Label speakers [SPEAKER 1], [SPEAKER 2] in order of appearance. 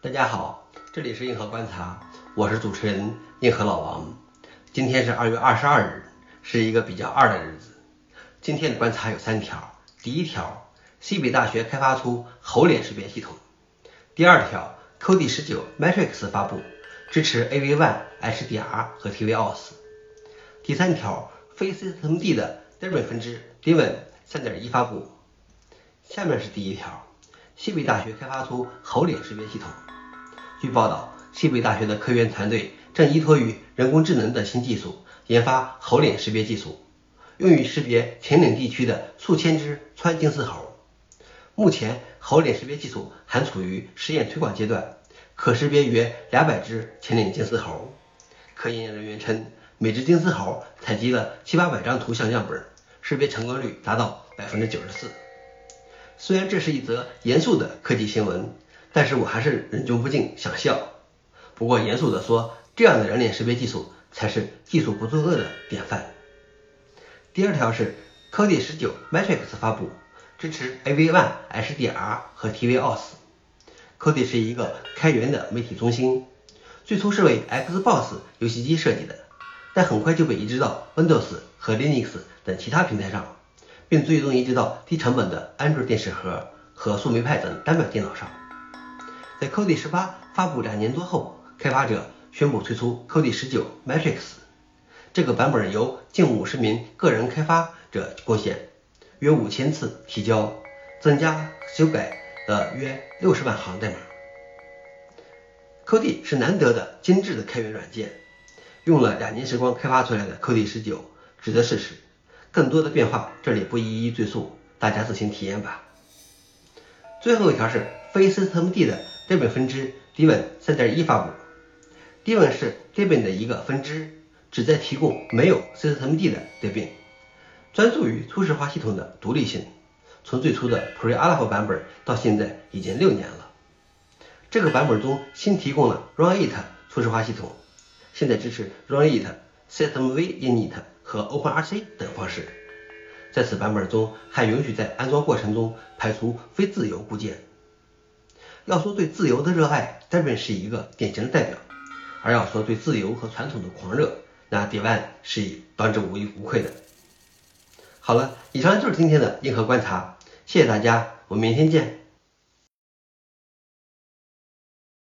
[SPEAKER 1] 大家好，这里是硬核观察，我是主持人硬核老王。今天是二月二十二日，是一个比较二的日子。今天的观察有三条：第一条，西北大学开发出猴脸识别系统；第二条，Kodi 十九 Matrix 发布，支持 AV1、HDR 和 TVOS；第三条，非 systemd 的 Debian 分支 Debian 三点一发布。下面是第一条，西北大学开发出猴脸识别系统。据报道，西北大学的科研团队正依托于人工智能的新技术，研发猴脸识别技术，用于识别秦岭地区的数千只川金丝猴。目前，猴脸识别技术还处于实验推广阶段，可识别约两百只秦岭金丝猴。科研人员称，每只金丝猴采集了七八百张图像样本，识别成功率达到百分之九十四。虽然这是一则严肃的科技新闻。但是我还是忍俊不禁想笑。不过严肃的说，这样的人脸识别技术才是技术不作恶的典范。第二条是 Kodi 十九 Matrix 发布，支持 AV1、HDR 和 TVOS。Kodi 是一个开源的媒体中心，最初是为 Xbox 游戏机设计的，但很快就被移植到 Windows 和 Linux 等其他平台上，并最终移植到低成本的安卓电视盒和树莓派等单板电脑上。在 Kodi 十八发布两年多后，开发者宣布推出 Kodi 十九 Matrix。这个版本由近五十名个人开发者贡献，约五千次提交，增加修改了约六十万行代码。Kodi 是难得的精致的开源软件，用了两年时光开发出来的 Kodi 十九值得试试。更多的变化这里不一一赘述，大家自行体验吧。最后一条是非 systemd 的。Debian 分支 Debian 3.1发布，Debian 是 Debian 的一个分支，旨在提供没有 systemd 的 Debian，专注于初始化系统的独立性。从最初的 Pre-Alpha 版本到现在已经六年了。这个版本中新提供了 Runit 初始化系统，现在支持 Runit、systemvinit 和 OpenRC 等方式。在此版本中还允许在安装过程中排除非自由固件。要说对自由的热爱，Debian 是一个典型的代表；而要说对自由和传统的狂热，那 Debian 是当之无无愧的。好了，以上就是今天的硬核观察，谢谢大家，我们明天见。